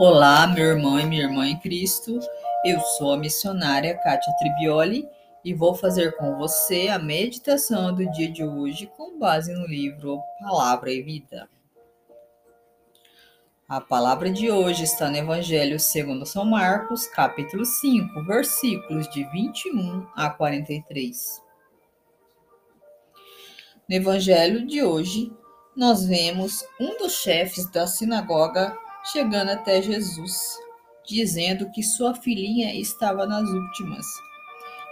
Olá, meu irmão e minha irmã em Cristo. Eu sou a missionária Kátia Tribioli e vou fazer com você a meditação do dia de hoje com base no livro Palavra e Vida. A palavra de hoje está no Evangelho segundo São Marcos, capítulo 5, versículos de 21 a 43. No Evangelho de hoje, nós vemos um dos chefes da sinagoga chegando até Jesus, dizendo que sua filhinha estava nas últimas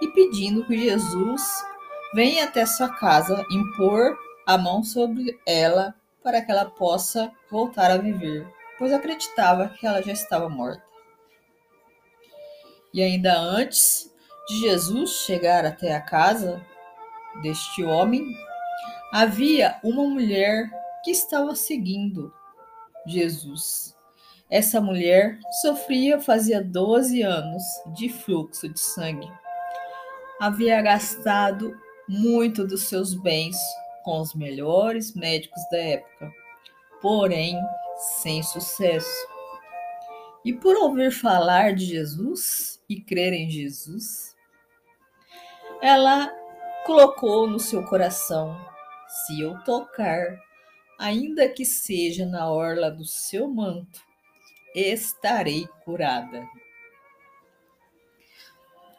e pedindo que Jesus venha até sua casa impor a mão sobre ela para que ela possa voltar a viver, pois acreditava que ela já estava morta. E ainda antes de Jesus chegar até a casa deste homem, havia uma mulher que estava seguindo Jesus. Essa mulher sofria fazia 12 anos de fluxo de sangue. Havia gastado muito dos seus bens com os melhores médicos da época, porém sem sucesso. E por ouvir falar de Jesus e crer em Jesus, ela colocou no seu coração: se eu tocar, ainda que seja na orla do seu manto, estarei curada.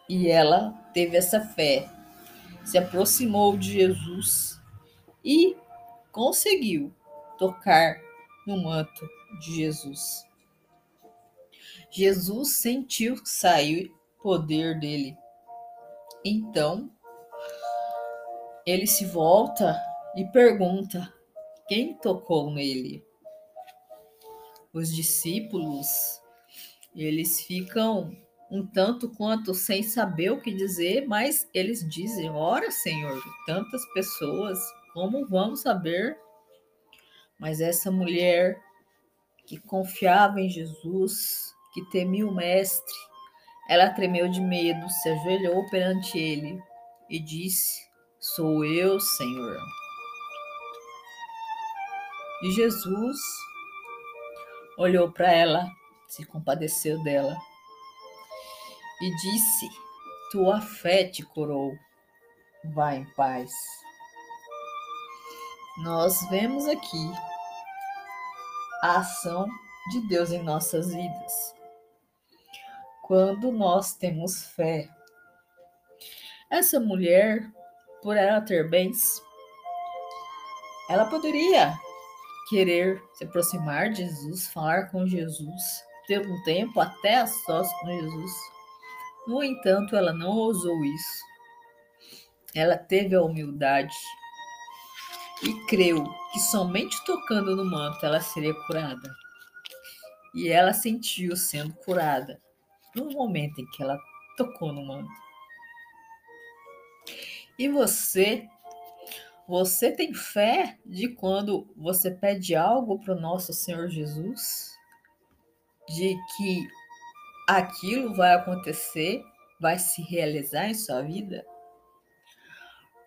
E ela teve essa fé, se aproximou de Jesus e conseguiu tocar no manto de Jesus. Jesus sentiu sair poder dele. Então, ele se volta e pergunta: quem tocou nele? Os discípulos, eles ficam um tanto quanto sem saber o que dizer, mas eles dizem: Ora, Senhor, tantas pessoas, como vamos saber? Mas essa mulher que confiava em Jesus, que temia o Mestre, ela tremeu de medo, se ajoelhou perante ele e disse: Sou eu, Senhor. E Jesus olhou para ela, se compadeceu dela e disse: Tua fé te curou. Vá em paz. Nós vemos aqui a ação de Deus em nossas vidas. Quando nós temos fé. Essa mulher, por ela ter bens, ela poderia querer se aproximar de Jesus, falar com Jesus, ter um tempo até a sós com Jesus. No entanto, ela não ousou isso. Ela teve a humildade e creu que somente tocando no manto ela seria curada. E ela sentiu sendo curada no momento em que ela tocou no manto. E você você tem fé de quando você pede algo para o nosso Senhor Jesus? De que aquilo vai acontecer, vai se realizar em sua vida?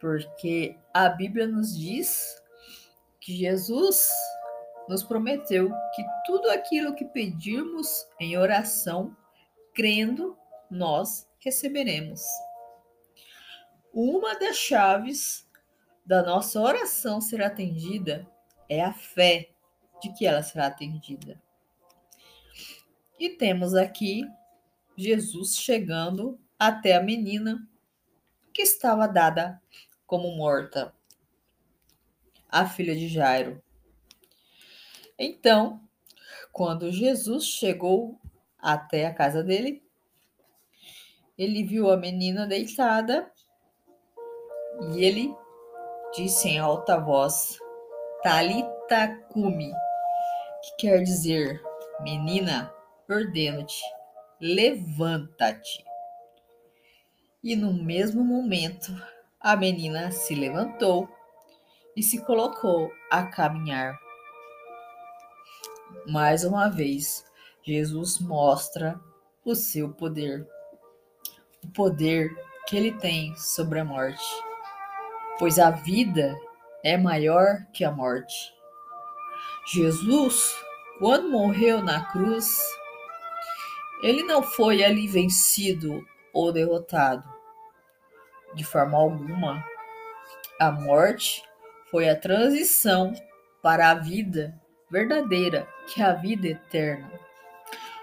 Porque a Bíblia nos diz que Jesus nos prometeu que tudo aquilo que pedirmos em oração, crendo, nós receberemos. Uma das chaves da nossa oração ser atendida é a fé de que ela será atendida. E temos aqui Jesus chegando até a menina que estava dada como morta, a filha de Jairo. Então, quando Jesus chegou até a casa dele, ele viu a menina deitada e ele disse em alta voz: Talita cumi, que quer dizer, menina, ordeno-te, levanta-te. E no mesmo momento, a menina se levantou e se colocou a caminhar. Mais uma vez, Jesus mostra o seu poder, o poder que ele tem sobre a morte pois a vida é maior que a morte. Jesus, quando morreu na cruz, Ele não foi ali vencido ou derrotado. De forma alguma, a morte foi a transição para a vida verdadeira, que é a vida eterna.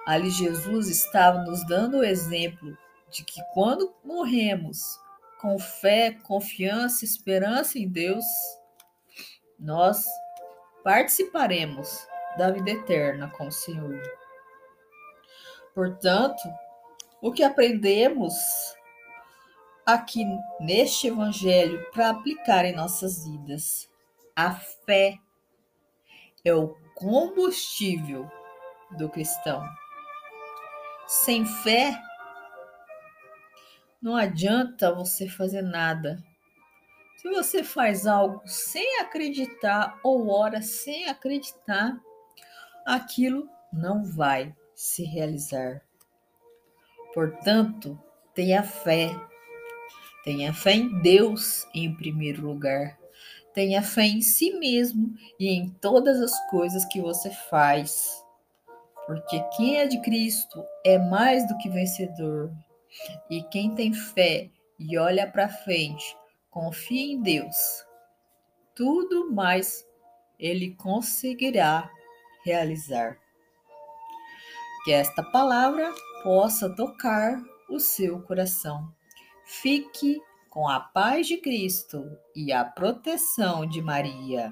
Ali Jesus estava nos dando o exemplo de que quando morremos com fé, confiança, esperança em Deus, nós participaremos da vida eterna com o Senhor. Portanto, o que aprendemos aqui neste Evangelho para aplicar em nossas vidas? A fé é o combustível do cristão. Sem fé, não adianta você fazer nada. Se você faz algo sem acreditar ou ora sem acreditar, aquilo não vai se realizar. Portanto, tenha fé. Tenha fé em Deus em primeiro lugar. Tenha fé em si mesmo e em todas as coisas que você faz. Porque quem é de Cristo é mais do que vencedor. E quem tem fé e olha para frente, confia em Deus, tudo mais ele conseguirá realizar. Que esta palavra possa tocar o seu coração. Fique com a paz de Cristo e a proteção de Maria.